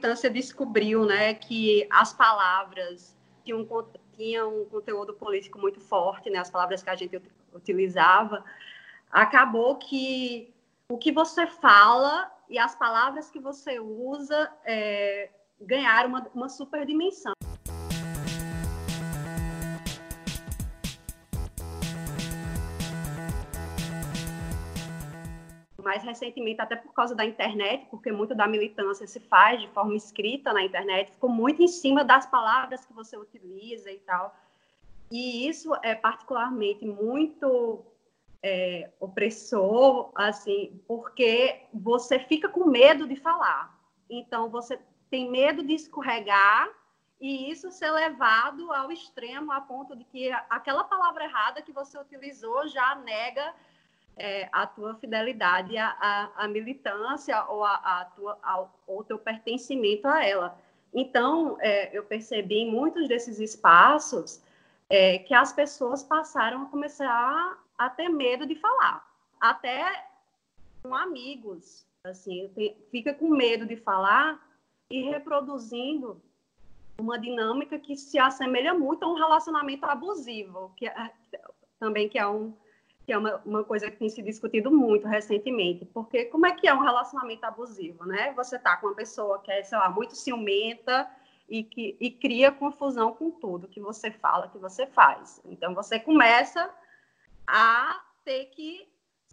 militância descobriu né, que as palavras tinham, tinham um conteúdo político muito forte, né, as palavras que a gente utilizava, acabou que o que você fala e as palavras que você usa é, ganharam uma, uma super dimensão. Mais recentemente, até por causa da internet, porque muito da militância se faz de forma escrita na internet, ficou muito em cima das palavras que você utiliza e tal. E isso é particularmente muito é, opressor, assim, porque você fica com medo de falar. Então, você tem medo de escorregar e isso ser levado ao extremo, a ponto de que aquela palavra errada que você utilizou já nega é, a tua fidelidade à, à, à militância ou a, a tua, ao, o teu pertencimento a ela. Então, é, eu percebi em muitos desses espaços é, que as pessoas passaram a começar a, ter medo de falar, até com amigos, assim, fica com medo de falar e reproduzindo uma dinâmica que se assemelha muito a um relacionamento abusivo, que é, também que é um que é uma, uma coisa que tem se discutido muito recentemente, porque como é que é um relacionamento abusivo, né? Você tá com uma pessoa que é, sei lá, muito ciumenta e que e cria confusão com tudo que você fala, que você faz. Então você começa a ter que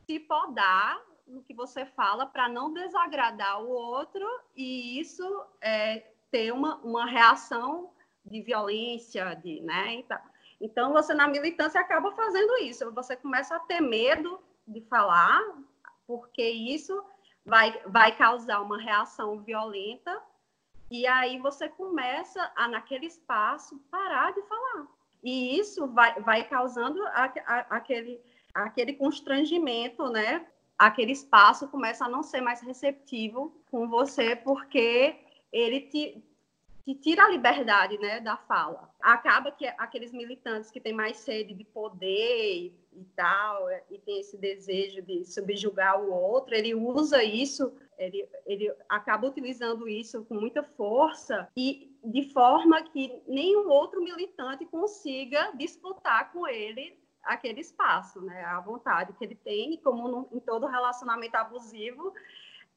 se podar no que você fala para não desagradar o outro e isso é, ter uma, uma reação de violência, de, né? Então, então, você na militância acaba fazendo isso. Você começa a ter medo de falar, porque isso vai, vai causar uma reação violenta, e aí você começa a, naquele espaço, parar de falar. E isso vai, vai causando a, a, aquele, aquele constrangimento, né? Aquele espaço começa a não ser mais receptivo com você, porque ele te, que tira a liberdade né, da fala. Acaba que aqueles militantes que têm mais sede de poder e, tal, é, e tem esse desejo de subjugar o outro, ele usa isso, ele, ele acaba utilizando isso com muita força e de forma que nenhum outro militante consiga disputar com ele aquele espaço, né? A vontade que ele tem, como no, em todo relacionamento abusivo,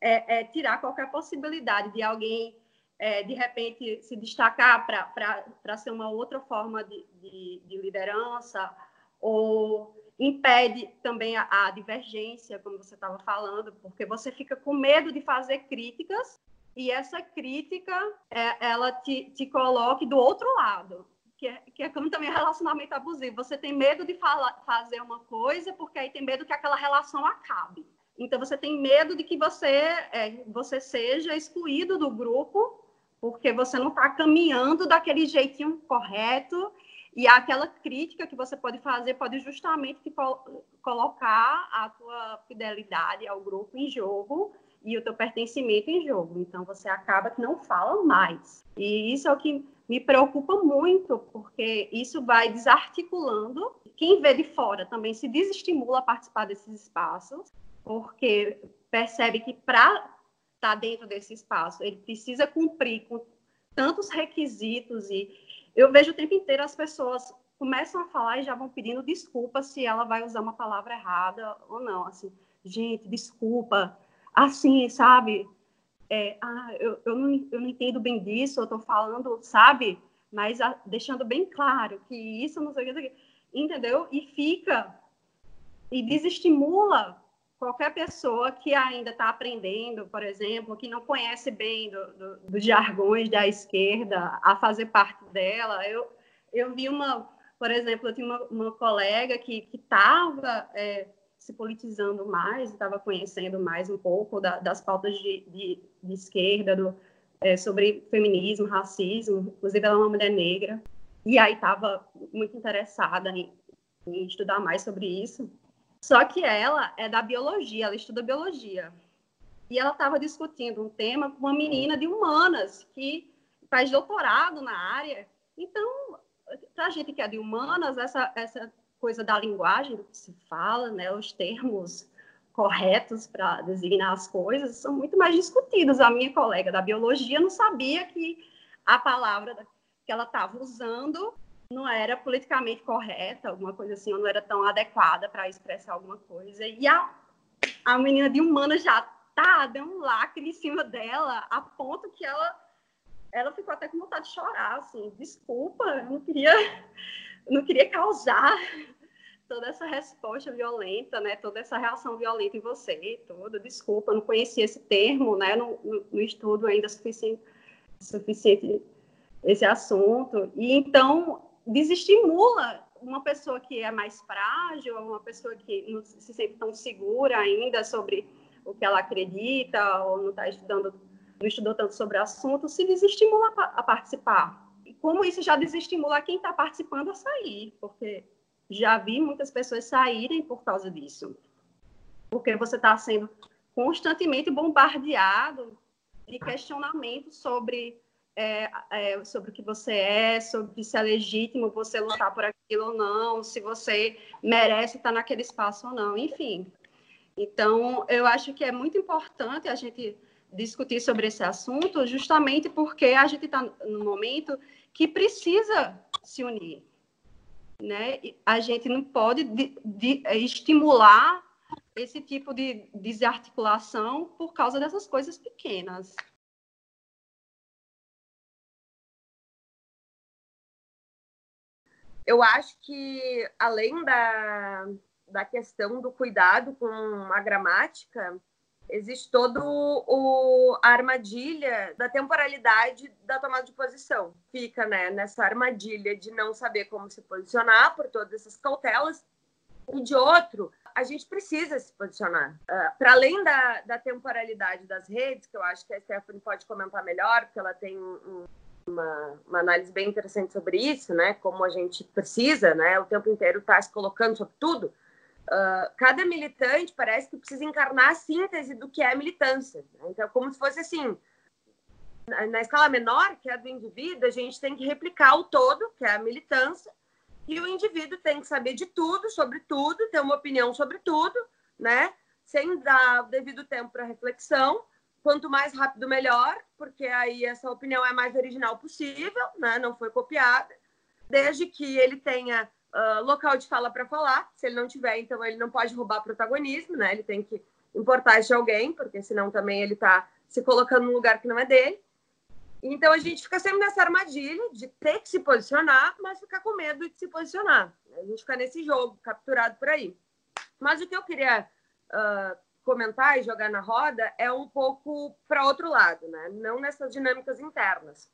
é, é tirar qualquer possibilidade de alguém é, de repente se destacar para ser uma outra forma de, de, de, liderança, ou impede também a, a divergência, como você estava falando, porque você fica com medo de fazer críticas e essa crítica é, ela te, te coloque do outro lado, que é, que é como também relacionamento abusivo. Você tem medo de fala, fazer uma coisa porque aí tem medo que aquela relação acabe. Então você tem medo de que você é, você seja excluído do grupo porque você não está caminhando daquele jeitinho correto e aquela crítica que você pode fazer pode justamente te col colocar a tua fidelidade ao grupo em jogo e o teu pertencimento em jogo. Então você acaba que não fala mais. E isso é o que me preocupa muito, porque isso vai desarticulando. Quem vê de fora também se desestimula a participar desses espaços, porque percebe que para está dentro desse espaço. Ele precisa cumprir com tantos requisitos e eu vejo o tempo inteiro as pessoas começam a falar e já vão pedindo desculpa se ela vai usar uma palavra errada ou não. Assim, gente, desculpa. Assim, sabe? É, ah, eu, eu, não, eu não entendo bem disso, eu estou falando, sabe? Mas a, deixando bem claro que isso não sei o que, entendeu? E fica e desestimula qualquer pessoa que ainda está aprendendo, por exemplo, que não conhece bem do, do, dos jargões da esquerda, a fazer parte dela. Eu, eu vi uma, por exemplo, eu tinha uma, uma colega que estava é, se politizando mais, estava conhecendo mais um pouco da, das pautas de, de, de esquerda, do, é, sobre feminismo, racismo, inclusive ela é uma mulher negra, e aí estava muito interessada em, em estudar mais sobre isso. Só que ela é da biologia, ela estuda biologia. E ela estava discutindo um tema com uma menina de humanas que faz doutorado na área. Então, para a gente que é de humanas, essa, essa coisa da linguagem, do que se fala, né, os termos corretos para designar as coisas são muito mais discutidos. A minha colega da biologia não sabia que a palavra que ela estava usando não era politicamente correta, alguma coisa assim, ou não era tão adequada para expressar alguma coisa. E a, a menina de humana já tá, deu um lacre em cima dela, a ponto que ela ela ficou até com vontade de chorar, assim, desculpa, eu não queria, não queria causar toda essa resposta violenta, né, toda essa reação violenta em você, toda, desculpa, não conhecia esse termo, né, no, no estudo ainda suficiente, suficiente esse assunto, e então desestimula uma pessoa que é mais frágil, uma pessoa que não se sente tão segura ainda sobre o que ela acredita ou não está estudando, não estudou tanto sobre o assunto, se desestimula a participar. E como isso já desestimula quem está participando a sair, porque já vi muitas pessoas saírem por causa disso, porque você está sendo constantemente bombardeado de questionamentos sobre é, é, sobre o que você é, sobre se é legítimo você lutar por aquilo ou não, se você merece estar naquele espaço ou não, enfim. Então, eu acho que é muito importante a gente discutir sobre esse assunto, justamente porque a gente está no momento que precisa se unir. Né? A gente não pode de, de, estimular esse tipo de desarticulação por causa dessas coisas pequenas. Eu acho que, além da, da questão do cuidado com a gramática, existe todo o, a armadilha da temporalidade da tomada de posição. Fica né, nessa armadilha de não saber como se posicionar por todas essas cautelas. E de outro, a gente precisa se posicionar. Uh, Para além da, da temporalidade das redes, que eu acho que a Stephanie pode comentar melhor, porque ela tem um, uma, uma, análise bem interessante sobre isso, né? Como a gente precisa, né? O tempo inteiro estar tá se colocando sobre tudo. Uh, cada militante parece que precisa encarnar a síntese do que é militância. Né? Então, como se fosse assim, na, na, escala menor, que é do indivíduo, a gente tem que replicar o todo, que é a militância, e o indivíduo tem que saber de tudo, sobre tudo, ter uma opinião sobre tudo, né? Sem dar o devido tempo para reflexão quanto mais rápido melhor, porque aí essa opinião é mais original possível, né? não foi copiada, desde que ele tenha uh, local de fala para falar. Se ele não tiver, então ele não pode roubar protagonismo, né? Ele tem que importar de alguém, porque senão também ele está se colocando num lugar que não é dele. Então a gente fica sempre nessa armadilha de ter que se posicionar, mas ficar com medo de se posicionar. A gente fica nesse jogo, capturado por aí. Mas o que eu queria uh, comentar e jogar na roda é um pouco para outro lado, né? Não nessas dinâmicas internas.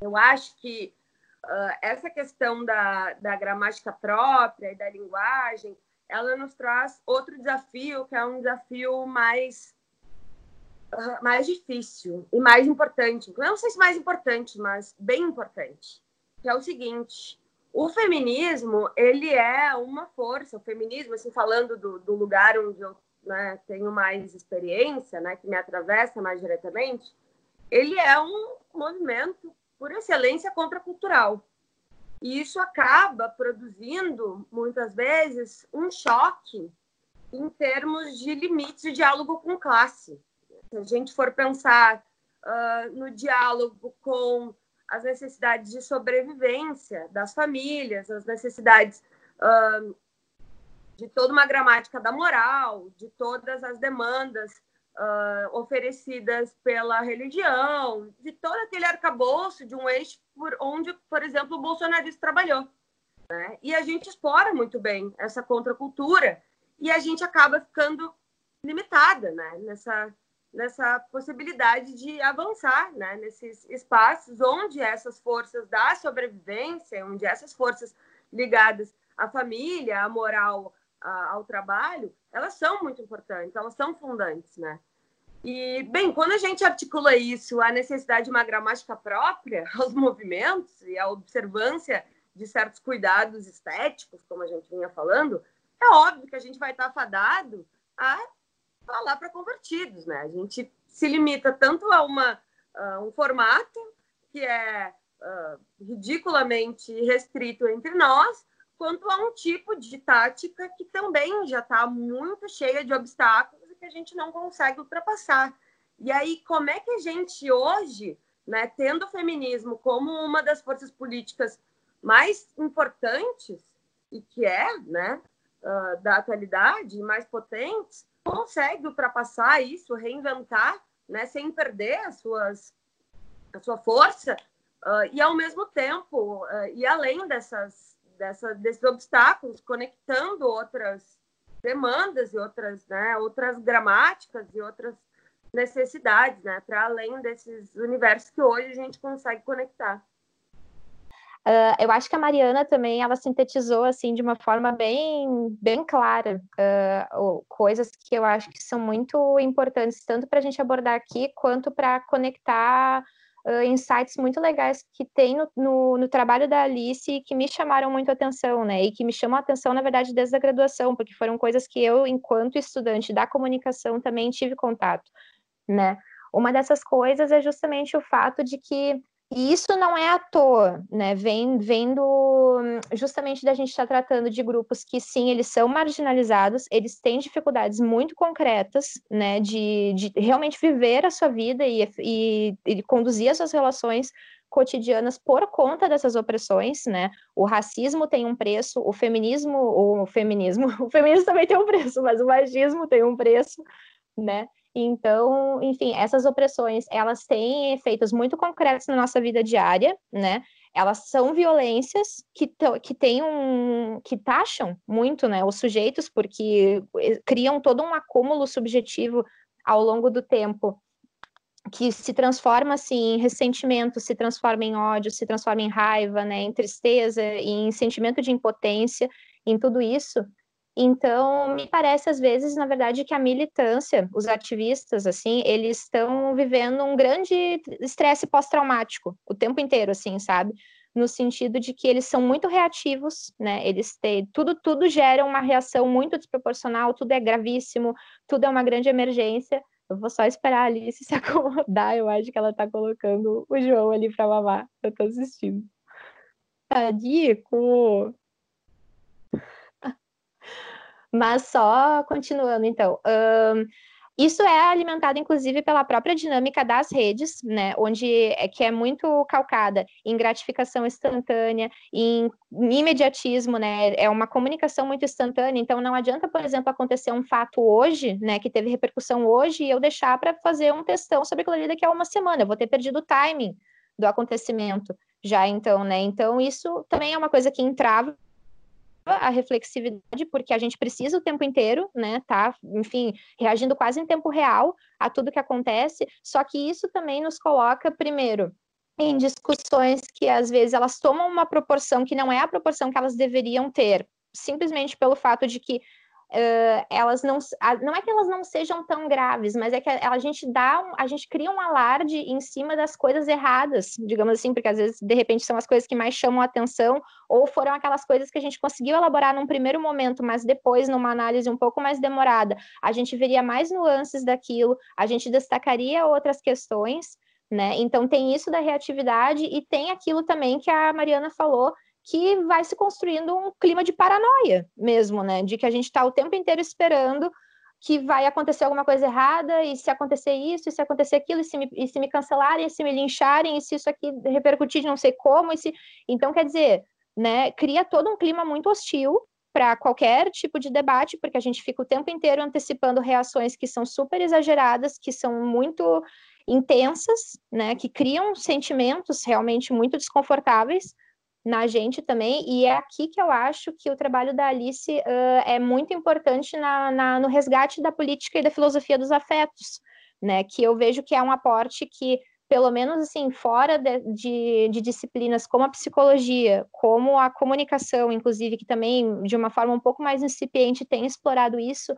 Eu acho que uh, essa questão da, da gramática própria e da linguagem, ela nos traz outro desafio, que é um desafio mais uh, mais difícil e mais importante. Não sei se mais importante, mas bem importante. Que é o seguinte: o feminismo ele é uma força. O feminismo, assim, falando do, do lugar onde eu né, tenho mais experiência, né, que me atravessa mais diretamente, ele é um movimento por excelência contracultural. E isso acaba produzindo, muitas vezes, um choque em termos de limites de diálogo com classe. Se a gente for pensar uh, no diálogo com as necessidades de sobrevivência das famílias, as necessidades uh, de toda uma gramática da moral, de todas as demandas uh, oferecidas pela religião, de todo aquele arcabouço de um eixo por onde, por exemplo, o bolsonarismo trabalhou. Né? E a gente explora muito bem essa contracultura e a gente acaba ficando limitada né? nessa, nessa possibilidade de avançar né? nesses espaços onde essas forças da sobrevivência, onde essas forças ligadas à família, à moral, a, ao trabalho, elas são muito importantes, elas são fundantes, né? E, bem, quando a gente articula isso, a necessidade de uma gramática própria aos movimentos e a observância de certos cuidados estéticos, como a gente vinha falando, é óbvio que a gente vai estar fadado a falar para convertidos, né? A gente se limita tanto a uma, uh, um formato que é uh, ridiculamente restrito entre nós, quanto a um tipo de tática que também já está muito cheia de obstáculos e que a gente não consegue ultrapassar. E aí, como é que a gente hoje, né, tendo o feminismo como uma das forças políticas mais importantes e que é, né, uh, da atualidade, mais potentes, consegue ultrapassar isso, reinventar, né, sem perder as suas, a sua força uh, e ao mesmo tempo uh, e além dessas, dessa, desses obstáculos, conectando outras demandas e outras, né, outras gramáticas e outras necessidades, né, para além desses universos que hoje a gente consegue conectar. Uh, eu acho que a Mariana também ela sintetizou assim de uma forma bem bem clara uh, coisas que eu acho que são muito importantes tanto para a gente abordar aqui quanto para conectar uh, insights muito legais que tem no, no, no, trabalho da Alice e que me chamaram muito a atenção, né? E que me chamam a atenção, na verdade, desde a graduação, porque foram coisas que eu, enquanto estudante da comunicação, também tive contato, né? Uma dessas coisas é justamente o fato de que e isso não é à toa, né? Vem, vendo justamente da gente estar tá tratando de grupos que sim, eles são marginalizados, eles têm dificuldades muito concretas, né? De, de realmente viver a sua vida e, e, e conduzir as suas relações cotidianas por conta dessas opressões, né? O racismo tem um preço, o feminismo, o feminismo, o feminismo também tem um preço, mas o machismo tem um preço, né? Então, enfim, essas opressões, elas têm efeitos muito concretos na nossa vida diária, né? Elas são violências que, que têm um, que taxam muito, né, os sujeitos, porque eh, criam todo um acúmulo subjetivo ao longo do tempo que se transforma assim em ressentimento, se transforma em ódio, se transforma em raiva, né, em tristeza, em sentimento de impotência, em tudo isso, então, me parece às vezes, na verdade, que a militância, os ativistas, assim, eles estão vivendo um grande estresse pós-traumático o tempo inteiro, assim, sabe? No sentido de que eles são muito reativos, né? Eles têm tudo, tudo gera uma reação muito desproporcional, tudo é gravíssimo, tudo é uma grande emergência. Eu vou só esperar a Alice se acomodar, eu acho que ela tá colocando o João ali para mamar. Eu tô assistindo. Tadico! Mas só continuando, então. Um, isso é alimentado, inclusive, pela própria dinâmica das redes, né, onde é que é muito calcada em gratificação instantânea, em, imediatismo, né, é uma comunicação muito instantânea. Então, não adianta, por exemplo, acontecer um fato hoje, né, que teve repercussão hoje, e eu deixar para fazer um testão sobre aquilo ali daqui a uma semana. Eu vou ter perdido o timing do acontecimento já, então, né. Então, isso também é uma coisa que entrava a reflexividade, porque a gente precisa o tempo inteiro, né, tá, enfim, reagindo quase em tempo real a tudo que acontece, só que isso também nos coloca, primeiro, em discussões que às vezes elas tomam uma proporção que não é a proporção que elas deveriam ter, simplesmente pelo fato de que uh, elas não, não é que elas não sejam tão graves, mas é que a, a gente dá, um, a gente cria um alarde em cima das coisas erradas, digamos assim, porque às vezes de repente são as coisas que mais chamam a atenção ou foram aquelas coisas que a gente conseguiu elaborar num primeiro momento, mas depois numa análise um pouco mais demorada, a gente veria mais nuances daquilo, a gente destacaria outras questões, né? Então tem isso da reatividade e tem aquilo também que a Mariana falou que vai se construindo um clima de paranoia mesmo, né? De que a gente está o tempo inteiro esperando que vai acontecer alguma coisa errada, e se acontecer isso, e se acontecer aquilo, e se me, e se me cancelarem, e se me lincharem, e se isso aqui repercutir de não sei como, e se... Então, quer dizer, né, cria todo um clima muito hostil para qualquer tipo de debate, porque a gente fica o tempo inteiro antecipando reações que são super exageradas, que são muito intensas, né, que criam sentimentos realmente muito desconfortáveis, na gente também, e é aqui que eu acho que o trabalho da Alice uh, é muito importante na, na, no resgate da política e da filosofia dos afetos, né? Que eu vejo que é um aporte que, pelo menos assim, fora de, de, de disciplinas como a psicologia, como a comunicação, inclusive, que também, de uma forma um pouco mais incipiente, tem explorado isso,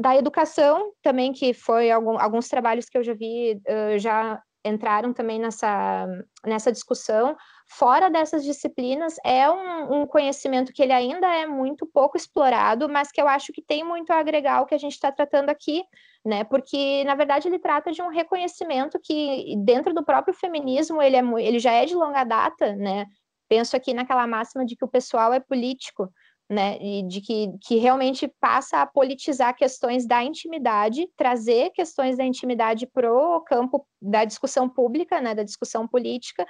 da educação também, que foi algum, alguns trabalhos que eu já vi, uh, já entraram também nessa, nessa discussão, fora dessas disciplinas, é um, um, conhecimento que ele ainda é muito pouco explorado, mas que eu acho que tem muito a agregar ao que a gente está tratando aqui, né? Porque, na verdade, ele trata de um reconhecimento que, dentro do próprio feminismo, ele, é, ele já é de longa data, né? Penso aqui naquela máxima de que o pessoal é político, né, e de que, que realmente passa a politizar questões da intimidade, trazer questões da intimidade para o campo da discussão pública, né, da discussão política.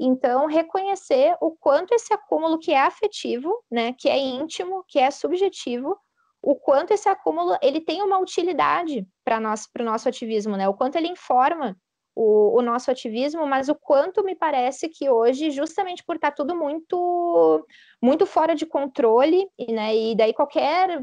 Então, reconhecer o quanto esse acúmulo que é afetivo, né, que é íntimo, que é subjetivo, o quanto esse acúmulo ele tem uma utilidade para para o nosso ativismo, né? O quanto ele informa o, o, nosso ativismo, mas o quanto me parece que hoje, justamente por estar tá tudo muito muito fora de controle, e, né, e daí qualquer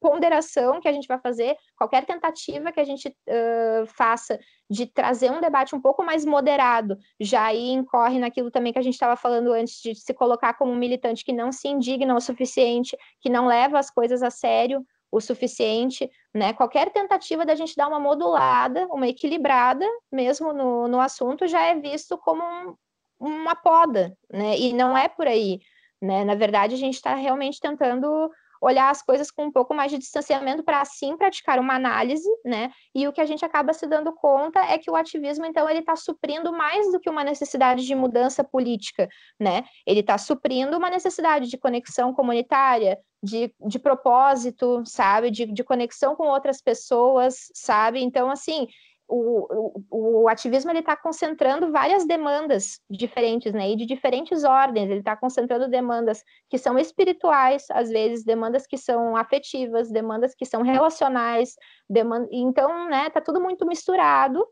ponderação que a gente vai fazer, qualquer tentativa que a gente uh, faça de trazer um debate um pouco mais moderado, já aí incorre naquilo também que a gente estava falando antes, de se colocar como um militante que não se indigna o suficiente, que não leva as coisas a sério, o suficiente, né? Qualquer tentativa da gente dar uma modulada, uma equilibrada, mesmo no, no assunto, já é visto como um, uma poda, né? E não é por aí, né? Na verdade, a gente está realmente tentando olhar as coisas com um pouco mais de distanciamento para assim praticar uma análise, né? E o que a gente acaba se dando conta é que o ativismo, então, ele está suprindo mais do que uma necessidade de mudança política, né? Ele está suprindo uma necessidade de conexão comunitária, de, de propósito, sabe? De, de conexão com outras pessoas, sabe? Então, assim, o, o, o, ativismo ele está concentrando várias demandas diferentes, né, e de diferentes ordens. Ele está concentrando demandas que são espirituais, às vezes demandas que são afetivas, demandas que são relacionais, demanda... então, né, tá tudo muito misturado.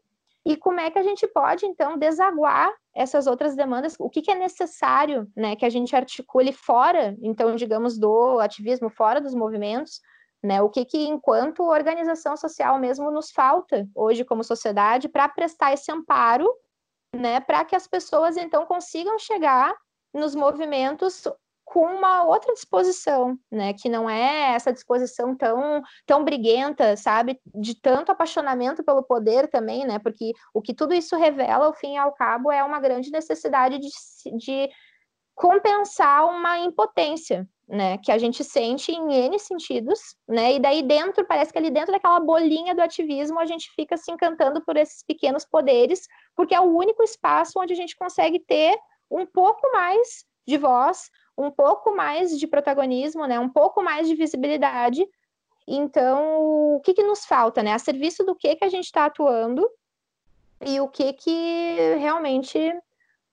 E como é que a gente pode então desaguar essas outras demandas? O que, que é necessário, né, que a gente articule fora, então, digamos, do ativismo, fora dos movimentos? Né? O que, que, enquanto organização social mesmo, nos falta hoje como sociedade para prestar esse amparo, né? para que as pessoas então consigam chegar nos movimentos com uma outra disposição, né, que não é essa disposição tão tão briguenta, sabe, de tanto apaixonamento pelo poder também, né, porque o que tudo isso revela, ao fim e ao cabo, é uma grande necessidade de, de compensar uma impotência, né, que a gente sente em N sentidos, né, e daí dentro, parece que ali dentro daquela bolinha do ativismo, a gente fica se encantando por esses pequenos poderes, porque é o único espaço onde a gente consegue ter um pouco mais de voz, um pouco mais de protagonismo, né, um pouco mais de visibilidade. Então, o que, que nos falta, né, a serviço do que que a gente está atuando e o que que realmente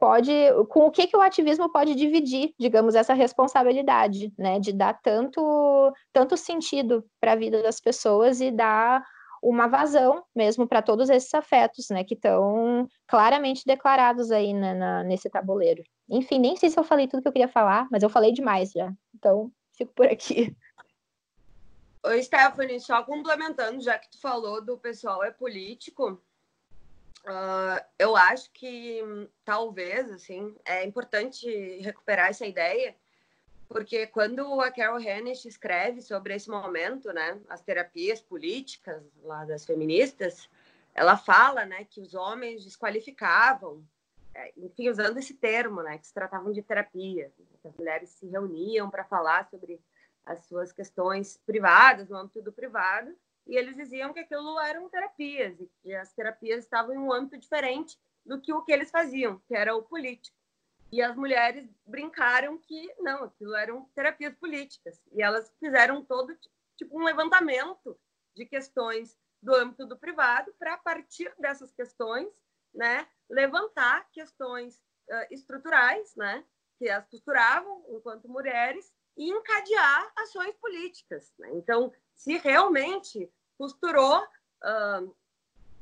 pode, com o que, que o ativismo pode dividir, digamos, essa responsabilidade, né, de dar tanto, tanto sentido para a vida das pessoas e dar uma vazão mesmo para todos esses afetos, né, que estão claramente declarados aí né, na, nesse tabuleiro. Enfim, nem sei se eu falei tudo que eu queria falar, mas eu falei demais já, então fico por aqui. Oi, Stephanie, só complementando, já que tu falou do pessoal é político, Uh, eu acho que talvez assim é importante recuperar essa ideia, porque quando a Carol Hennett escreve sobre esse momento, né, as terapias políticas lá das feministas, ela fala, né, que os homens desqualificavam, é, enfim, usando esse termo, né, que se tratavam de terapia, que as mulheres se reuniam para falar sobre as suas questões privadas, no âmbito do privado, e eles diziam que aquilo eram terapias e que as terapias estavam em um âmbito diferente do que o que eles faziam, que era o político. E as mulheres brincaram que não, aquilo eram terapias políticas. E elas fizeram todo tipo um levantamento de questões do âmbito do privado para a partir dessas questões, né, levantar questões uh, estruturais, né, que as costuravam enquanto mulheres e encadear ações políticas. Né? Então, se realmente costurou uh,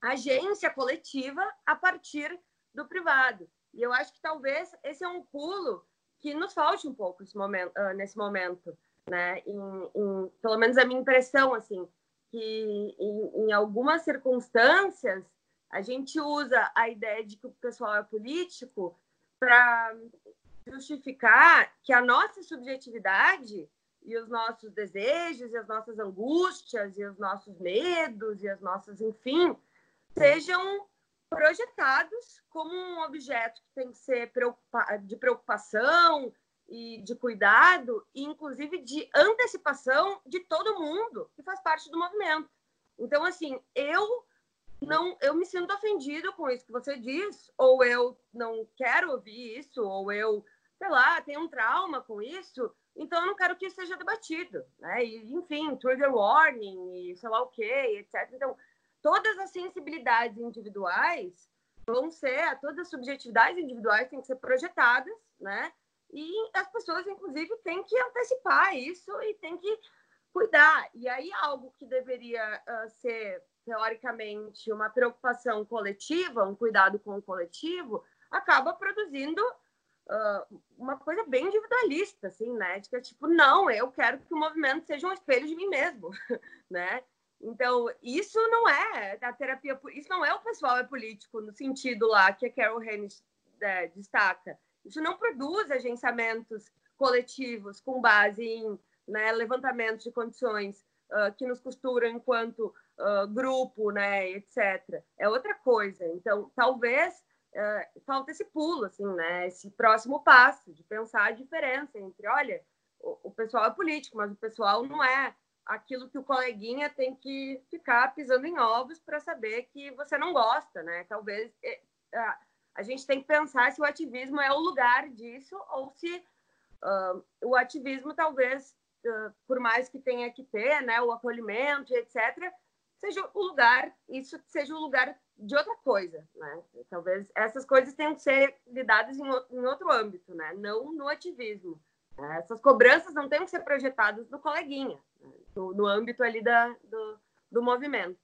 agência coletiva a partir do privado. E eu acho que talvez esse é um pulo que nos falte um pouco momento, uh, nesse momento né? Em, em, pelo menos a minha impressão, assim, que em, em algumas circunstâncias a gente usa a ideia de que o pessoal é político para justificar que a nossa subjetividade e os nossos desejos e as nossas angústias e os nossos medos e as nossas, enfim, sejam projetados como um objeto que tem que ser de preocupação e de cuidado e inclusive de antecipação de todo mundo que faz parte do movimento. Então, assim, eu não, eu me sinto ofendido com isso que você diz, ou eu não quero ouvir isso, ou eu sei lá, tem um trauma com isso, então eu não quero que isso seja debatido, né? E, enfim, trigger warning e sei lá o quê, etc. Então, todas as sensibilidades individuais vão ser, todas as subjetividades individuais têm que ser projetadas, né? E as pessoas, inclusive, têm que antecipar isso e têm que cuidar. E aí, algo que deveria uh, ser, teoricamente, uma preocupação coletiva, um cuidado com o coletivo, acaba produzindo uh, uma coisa bem individualista, assim, né? De que é tipo, não, eu quero que o movimento seja um espelho de mim mesmo, né? Então, isso não é a terapia, isso não é o pessoal é político no sentido lá que a Carol Haynes é, destaca. Isso não produz agenciamentos coletivos com base em né, levantamentos de condições uh, que nos costuram enquanto uh, grupo, né, etc. É outra coisa. Então, talvez falta esse pulo, assim, né, esse próximo passo de pensar a diferença entre, olha, o, o pessoal é político, mas o pessoal não é aquilo que o coleguinha tem que ficar pisando em ovos para saber que você não gosta, né? Talvez é, a gente tem que pensar se o ativismo é o lugar disso ou se uh, o ativismo talvez, uh, por mais que tenha que ter, né, o acolhimento, etc., seja o lugar, isso seja o lugar de outra coisa, né? Talvez essas coisas tenham que ser lidadas em, em outro âmbito, né? Não no ativismo. Essas cobranças não têm que ser projetadas no coleguinha, né? no, no, âmbito ali da, do, do movimento.